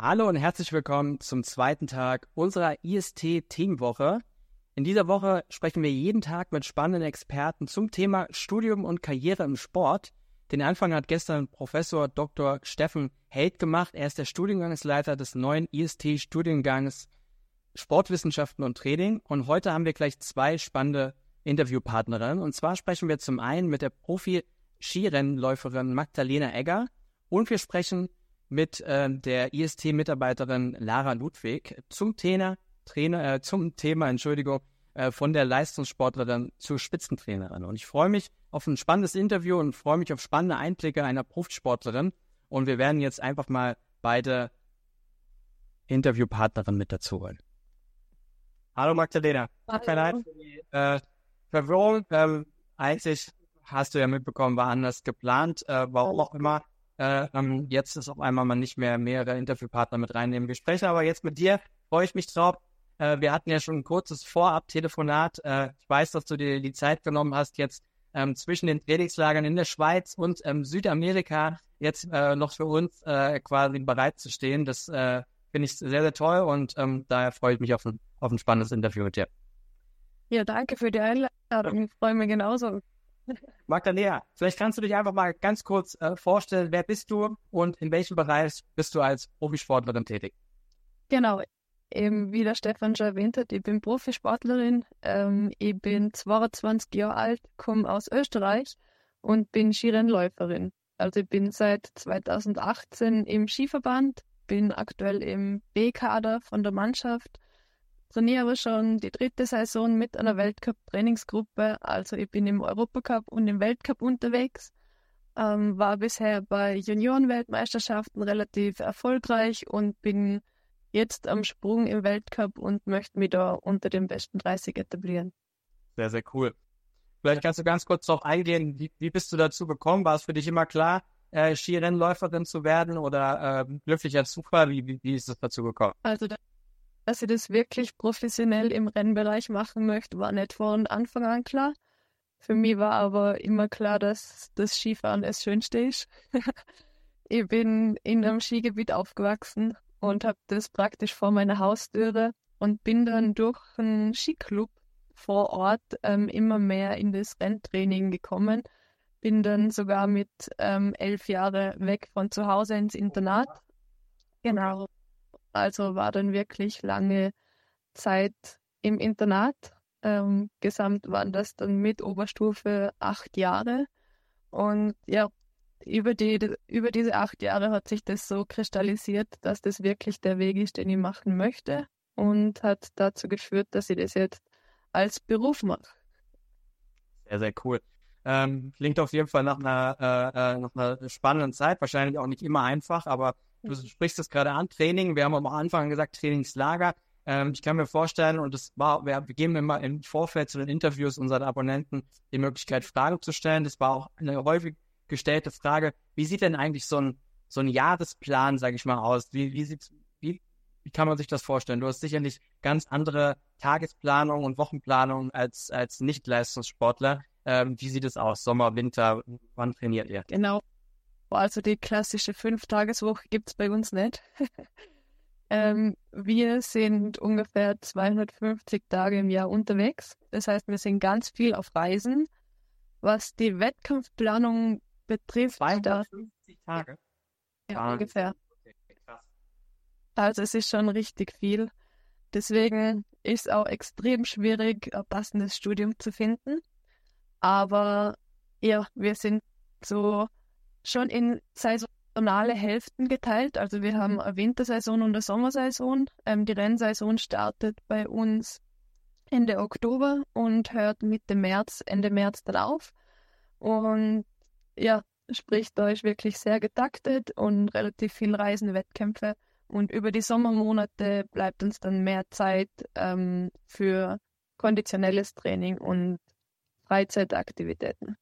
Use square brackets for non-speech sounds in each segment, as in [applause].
Hallo und herzlich willkommen zum zweiten Tag unserer IST-Teamwoche. In dieser Woche sprechen wir jeden Tag mit spannenden Experten zum Thema Studium und Karriere im Sport. Den Anfang hat gestern Professor Dr. Steffen Held gemacht. Er ist der Studiengangsleiter des neuen IST-Studiengangs Sportwissenschaften und Training. Und heute haben wir gleich zwei spannende Interviewpartnerinnen. Und zwar sprechen wir zum einen mit der Profi-Skirennläuferin Magdalena Egger und wir sprechen mit äh, der IST-Mitarbeiterin Lara Ludwig zum Thema, Trainer, äh, zum Thema, Entschuldigung, äh, von der Leistungssportlerin zur Spitzentrainerin. Und ich freue mich auf ein spannendes Interview und freue mich auf spannende Einblicke einer Profisportlerin. Und wir werden jetzt einfach mal beide Interviewpartnerinnen mit dazu holen. Hallo Magdalena. Hallo. Tut mir leid für die äh, Verwirrung. Ähm, eigentlich hast du ja mitbekommen, war anders geplant, äh, warum auch immer. Äh, ähm, jetzt ist auf einmal man nicht mehr mehrere Interviewpartner mit reinnehmen. Wir sprechen aber jetzt mit dir, freue ich mich drauf. Äh, wir hatten ja schon ein kurzes Vorab-Telefonat. Äh, ich weiß, dass du dir die Zeit genommen hast, jetzt ähm, zwischen den Trainingslagern in der Schweiz und ähm, Südamerika jetzt äh, noch für uns äh, quasi bereit zu stehen. Das äh, finde ich sehr, sehr toll und ähm, daher freue ich mich auf ein, auf ein spannendes Interview mit dir. Ja, danke für die Einladung. Ich freue mich genauso. Magdalena, vielleicht kannst du dich einfach mal ganz kurz äh, vorstellen, wer bist du und in welchem Bereich bist du als Profisportlerin tätig? Genau. Eben wie der Stefan schon erwähnt hat, ich bin Profisportlerin. Ähm, ich bin 22 Jahre alt, komme aus Österreich und bin Skirennläuferin. Also ich bin seit 2018 im Skiverband, bin aktuell im B-Kader von der Mannschaft, trainiere schon die dritte Saison mit einer Weltcup-Trainingsgruppe. Also ich bin im Europacup und im Weltcup unterwegs. Ähm, war bisher bei Juniorenweltmeisterschaften relativ erfolgreich und bin jetzt am Sprung im Weltcup und möchte mich da unter den besten 30 etablieren. Sehr, sehr cool. Vielleicht kannst du ganz kurz darauf eingehen, wie, wie bist du dazu gekommen? War es für dich immer klar, äh, Skirennläuferin zu werden oder äh, glücklicher Zufall? Wie, wie, wie ist es dazu gekommen? Also, da- dass ich das wirklich professionell im Rennbereich machen möchte, war nicht von Anfang an klar. Für mich war aber immer klar, dass das Skifahren das Schönste ist. [laughs] ich bin in einem Skigebiet aufgewachsen und habe das praktisch vor meiner Haustüre und bin dann durch einen Skiclub vor Ort ähm, immer mehr in das Renntraining gekommen. Bin dann sogar mit ähm, elf Jahren weg von zu Hause ins Internat. Genau. Also war dann wirklich lange Zeit im Internat. Ähm, gesamt waren das dann mit Oberstufe acht Jahre. Und ja, über, die, über diese acht Jahre hat sich das so kristallisiert, dass das wirklich der Weg ist, den ich machen möchte. Und hat dazu geführt, dass ich das jetzt als Beruf mache. Sehr, sehr cool. Ähm, klingt auf jeden Fall nach einer, äh, äh, nach einer spannenden Zeit, wahrscheinlich auch nicht immer einfach, aber du sprichst es gerade an, Training, wir haben am Anfang gesagt Trainingslager. Ähm, ich kann mir vorstellen, und das war, wir, wir geben immer im Vorfeld zu den Interviews unseren Abonnenten die Möglichkeit, Fragen zu stellen. Das war auch eine häufig gestellte Frage, wie sieht denn eigentlich so ein, so ein Jahresplan, sage ich mal, aus? Wie, wie, sieht's, wie, wie kann man sich das vorstellen? Du hast sicherlich ganz andere Tagesplanung und Wochenplanung als, als Nicht-Leistungssportler. Ähm, wie sieht es aus? Sommer, Winter, wann trainiert ihr? Genau. Also die klassische Fünf-Tageswoche gibt es bei uns nicht. [laughs] ähm, wir sind ungefähr 250 Tage im Jahr unterwegs. Das heißt, wir sind ganz viel auf Reisen. Was die Wettkampfplanung betrifft, da, 250 Tage. ja, Wahnsinn. ungefähr. Okay. Also es ist schon richtig viel. Deswegen ist es auch extrem schwierig, ein passendes Studium zu finden. Aber ja, wir sind so schon in saisonale Hälften geteilt. Also wir haben eine Wintersaison und eine Sommersaison. Ähm, die Rennsaison startet bei uns Ende Oktober und hört Mitte März, Ende März dann auf. Und ja, sprich, da ist wirklich sehr getaktet und relativ viel Reisen, Wettkämpfe. Und über die Sommermonate bleibt uns dann mehr Zeit ähm, für konditionelles Training und Freizeitaktivitäten.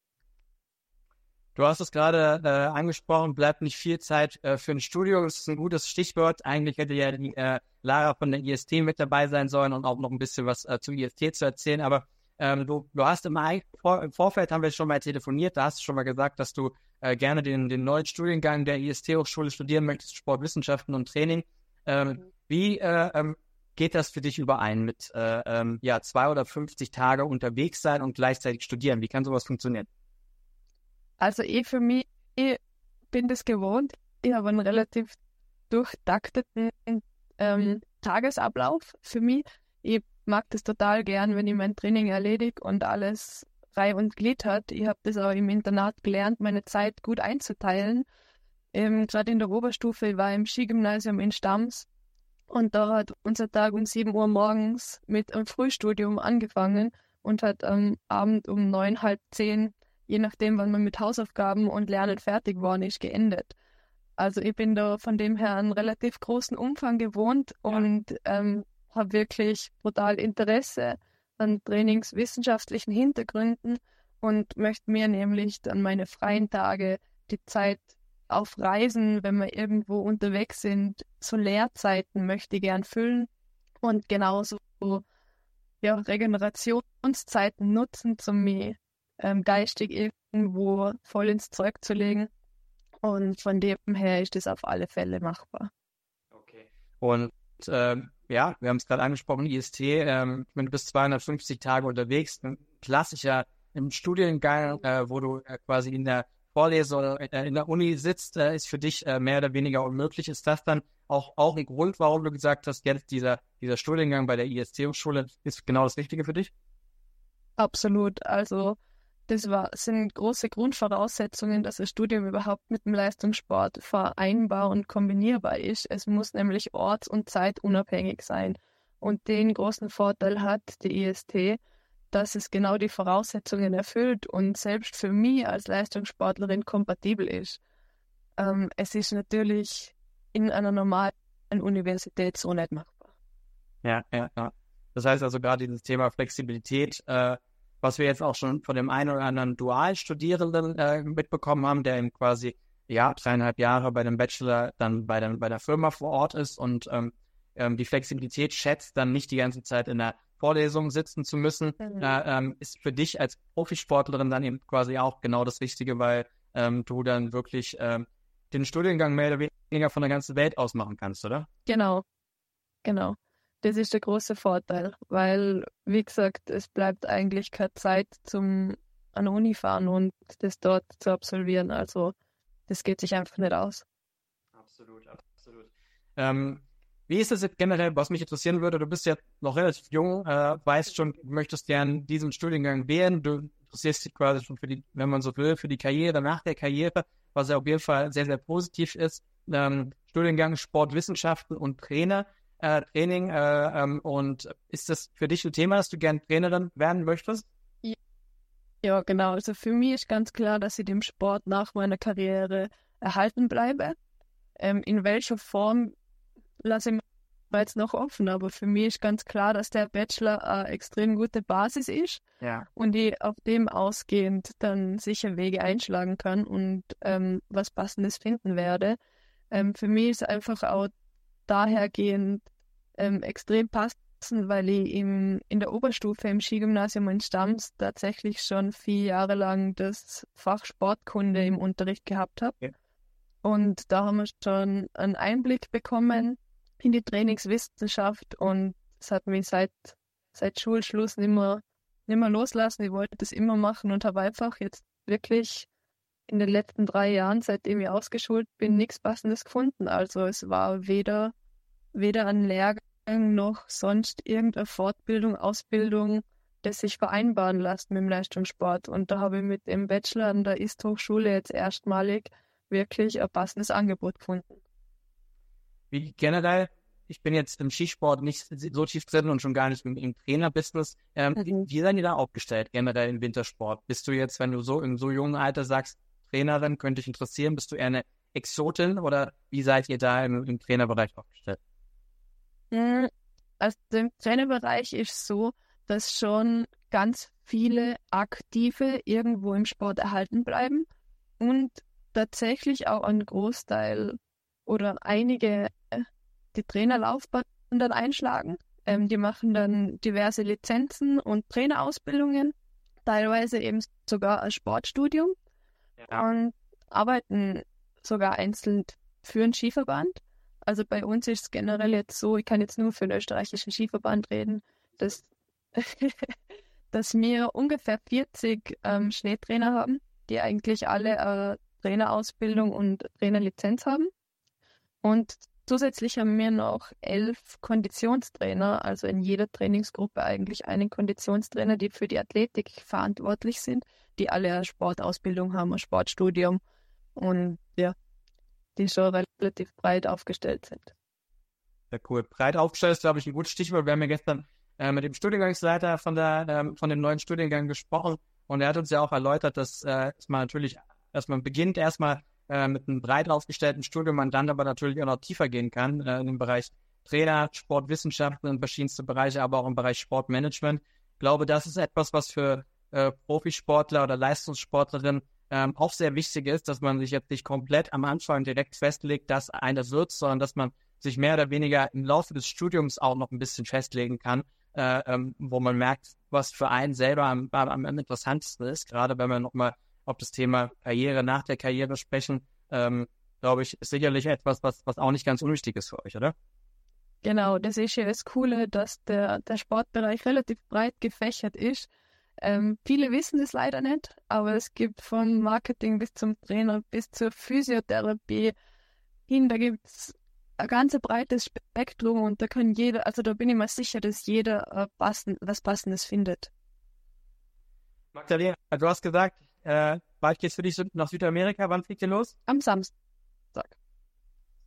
Du hast es gerade äh, angesprochen, bleibt nicht viel Zeit äh, für ein Studium. Das ist ein gutes Stichwort. Eigentlich hätte ja die äh, Lara von der IST mit dabei sein sollen und auch noch ein bisschen was äh, zu IST zu erzählen. Aber ähm, du, du hast im, vor, im Vorfeld haben wir schon mal telefoniert, da hast du schon mal gesagt, dass du äh, gerne den, den neuen Studiengang der IST-Hochschule studieren möchtest, Sportwissenschaften und Training. Ähm, wie äh, ähm, geht das für dich überein mit äh, ähm, ja, zwei oder 50 Tage unterwegs sein und gleichzeitig studieren? Wie kann sowas funktionieren? Also ich für mich ich bin das gewohnt. Ich habe einen relativ durchtakteten ähm, mhm. Tagesablauf für mich. Ich mag das total gern, wenn ich mein Training erledige und alles Reihe und Glied hat. Ich habe das auch im Internat gelernt, meine Zeit gut einzuteilen. Ähm, Gerade in der Oberstufe, ich war im Skigymnasium in Stams und da hat unser Tag um 7 Uhr morgens mit einem Frühstudium angefangen und hat am Abend um neun, halb zehn, je nachdem, wann man mit Hausaufgaben und Lernen fertig war, ist geendet. Also ich bin da von dem her einen relativ großen Umfang gewohnt und ähm, habe wirklich brutal Interesse an trainingswissenschaftlichen Hintergründen und möchte mir nämlich dann meine freien Tage, die Zeit auf Reisen, wenn wir irgendwo unterwegs sind, so Lehrzeiten möchte ich gern füllen und genauso ja, Regenerationszeiten nutzen, um mich ähm, geistig irgendwo voll ins Zeug zu legen. Und von dem her ist das auf alle Fälle machbar. Okay. Und ähm, ja, wir haben es gerade angesprochen, IST, ähm, du bist 250 Tage unterwegs, ein klassischer im Studiengang, äh, wo du äh, quasi in der Vorlesung äh, in der Uni sitzt, äh, ist für dich äh, mehr oder weniger unmöglich. Ist das dann auch, auch ein Grund, warum du gesagt hast, jetzt dieser, dieser Studiengang bei der IST-Hochschule ist genau das Richtige für dich? Absolut. Also das war, sind große Grundvoraussetzungen, dass das Studium überhaupt mit dem Leistungssport vereinbar und kombinierbar ist. Es muss nämlich orts- und zeitunabhängig sein. Und den großen Vorteil hat die IST, dass es genau die Voraussetzungen erfüllt und selbst für mich als Leistungssportlerin kompatibel ist. Ähm, es ist natürlich in einer normalen Universität so nicht machbar. Ja, ja, ja. Das heißt also gerade dieses Thema Flexibilität äh, was wir jetzt auch schon von dem einen oder anderen Dualstudierenden äh, mitbekommen haben, der eben quasi ja dreieinhalb Jahre bei dem Bachelor dann bei, dem, bei der Firma vor Ort ist und ähm, ähm, die Flexibilität schätzt, dann nicht die ganze Zeit in der Vorlesung sitzen zu müssen, mhm. äh, ähm, ist für dich als Profisportlerin dann eben quasi auch genau das Richtige, weil ähm, du dann wirklich ähm, den Studiengang mehr oder weniger von der ganzen Welt aus machen kannst, oder? Genau, genau. Das ist der große Vorteil, weil, wie gesagt, es bleibt eigentlich keine Zeit zum an Uni fahren und das dort zu absolvieren. Also das geht sich einfach nicht aus. Absolut, absolut. Ähm, wie ist es generell, was mich interessieren würde? Du bist ja noch relativ jung, äh, weißt schon, du möchtest gern diesen Studiengang wählen. Du interessierst dich quasi schon für die, wenn man so will, für die Karriere nach der Karriere, was ja auf jeden Fall sehr, sehr positiv ist. Ähm, Studiengang Sportwissenschaften und Trainer äh, Training. Äh, ähm, und ist das für dich ein Thema, dass du gern Trainerin werden möchtest? Ja, genau. Also für mich ist ganz klar, dass ich dem Sport nach meiner Karriere erhalten bleibe. Ähm, in welcher Form lasse ich mir jetzt noch offen, aber für mich ist ganz klar, dass der Bachelor eine extrem gute Basis ist ja. und ich auf dem ausgehend dann sicher Wege einschlagen kann und ähm, was Passendes finden werde. Ähm, für mich ist einfach auch dahergehend ähm, extrem passend, weil ich im, in der Oberstufe im Skigymnasium in Stams tatsächlich schon vier Jahre lang das Fach Sportkunde im Unterricht gehabt habe. Ja. Und da haben wir schon einen Einblick bekommen in die Trainingswissenschaft und es hat mich seit, seit Schulschluss nicht mehr, nicht mehr loslassen. Ich wollte das immer machen und habe einfach jetzt wirklich in den letzten drei Jahren, seitdem ich ausgeschult bin, nichts Passendes gefunden. Also es war weder, weder ein Lehrgang noch sonst irgendeine Fortbildung, Ausbildung, das sich vereinbaren lässt mit dem Leistungssport. Und da habe ich mit dem Bachelor an der Ist-Hochschule jetzt erstmalig wirklich ein passendes Angebot gefunden. Wie generell, ich bin jetzt im Skisport nicht so tief drin und schon gar nicht im, im Trainerbusiness. Ähm, mhm. wie, wie seid ihr da aufgestellt, generell im Wintersport? Bist du jetzt, wenn du so im so jungen Alter sagst, Trainerin, könnte dich interessieren. Bist du eher eine Exotin oder wie seid ihr da im, im Trainerbereich aufgestellt? Hm, also im Trainerbereich ist so, dass schon ganz viele Aktive irgendwo im Sport erhalten bleiben und tatsächlich auch ein Großteil oder einige die Trainerlaufbahn dann einschlagen. Ähm, die machen dann diverse Lizenzen und Trainerausbildungen, teilweise eben sogar ein Sportstudium ja. und arbeiten sogar einzeln für einen Skiverband. Also bei uns ist es generell jetzt so, ich kann jetzt nur für den österreichischen Skiverband reden, dass, [laughs] dass wir ungefähr 40 ähm, Schneetrainer haben, die eigentlich alle äh, Trainerausbildung und Trainerlizenz haben. Und zusätzlich haben wir noch elf Konditionstrainer, also in jeder Trainingsgruppe eigentlich einen Konditionstrainer, die für die Athletik verantwortlich sind, die alle eine Sportausbildung haben, ein Sportstudium und ja, die schon relativ breit aufgestellt sind. Sehr cool. Breit aufgestellt ist, glaube ich, ein gutes Stichwort. Wir haben ja gestern äh, mit dem Studiengangsleiter von, der, ähm, von dem neuen Studiengang gesprochen und er hat uns ja auch erläutert, dass, äh, dass man natürlich, dass man beginnt erstmal äh, mit einem breit aufgestellten Studium, man dann aber natürlich auch noch tiefer gehen kann äh, in dem Bereich Trainer, Sportwissenschaften in verschiedenste Bereiche, aber auch im Bereich Sportmanagement. Ich glaube, das ist etwas, was für äh, Profisportler oder Leistungssportlerinnen ähm, auch sehr wichtig ist, dass man sich jetzt nicht komplett am Anfang direkt festlegt, dass einer wird, sondern dass man sich mehr oder weniger im Laufe des Studiums auch noch ein bisschen festlegen kann, äh, ähm, wo man merkt, was für einen selber am, am, am interessantesten ist, gerade wenn wir nochmal auf das Thema Karriere nach der Karriere sprechen, ähm, glaube ich, ist sicherlich etwas, was, was auch nicht ganz unwichtig ist für euch, oder? Genau, das ist ja das Coole, dass der, der Sportbereich relativ breit gefächert ist. Ähm, viele wissen es leider nicht, aber es gibt von Marketing bis zum Trainer bis zur Physiotherapie hin, da gibt es ein ganz breites Spektrum und da kann jeder, also da bin ich mir sicher, dass jeder äh, passend, was Passendes findet. Magdalena, du hast gesagt, äh, bald geht's für dich nach Südamerika. Wann fliegt ihr los? Am Samstag.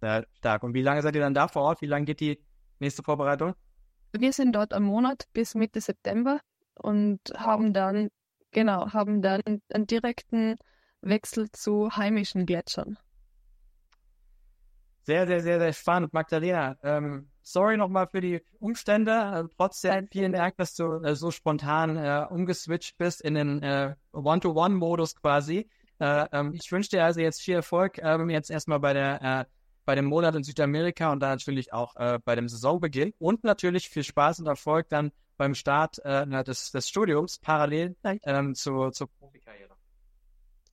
Sehr stark. Und wie lange seid ihr dann da vor Ort? Wie lange geht die nächste Vorbereitung? Wir sind dort am Monat bis Mitte September und haben dann, genau, haben dann einen direkten Wechsel zu heimischen Gletschern. Sehr, sehr, sehr, sehr spannend. Magdalena, ähm, sorry nochmal für die Umstände. Äh, trotzdem vielen Dank, dass du äh, so spontan äh, umgeswitcht bist in den äh, One-to-One-Modus quasi. Äh, ähm, ich wünsche dir also jetzt viel Erfolg ähm, jetzt erstmal bei der äh, bei dem Monat in Südamerika und dann natürlich auch bei dem Saisonbeginn und natürlich viel Spaß und Erfolg dann beim Start des, des Studiums parallel ähm, zu, zur Profikarriere.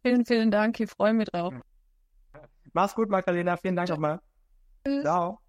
Vielen, vielen Dank. Ich freue mich drauf. Mach's gut, Magdalena. Vielen Dank nochmal. Ciao.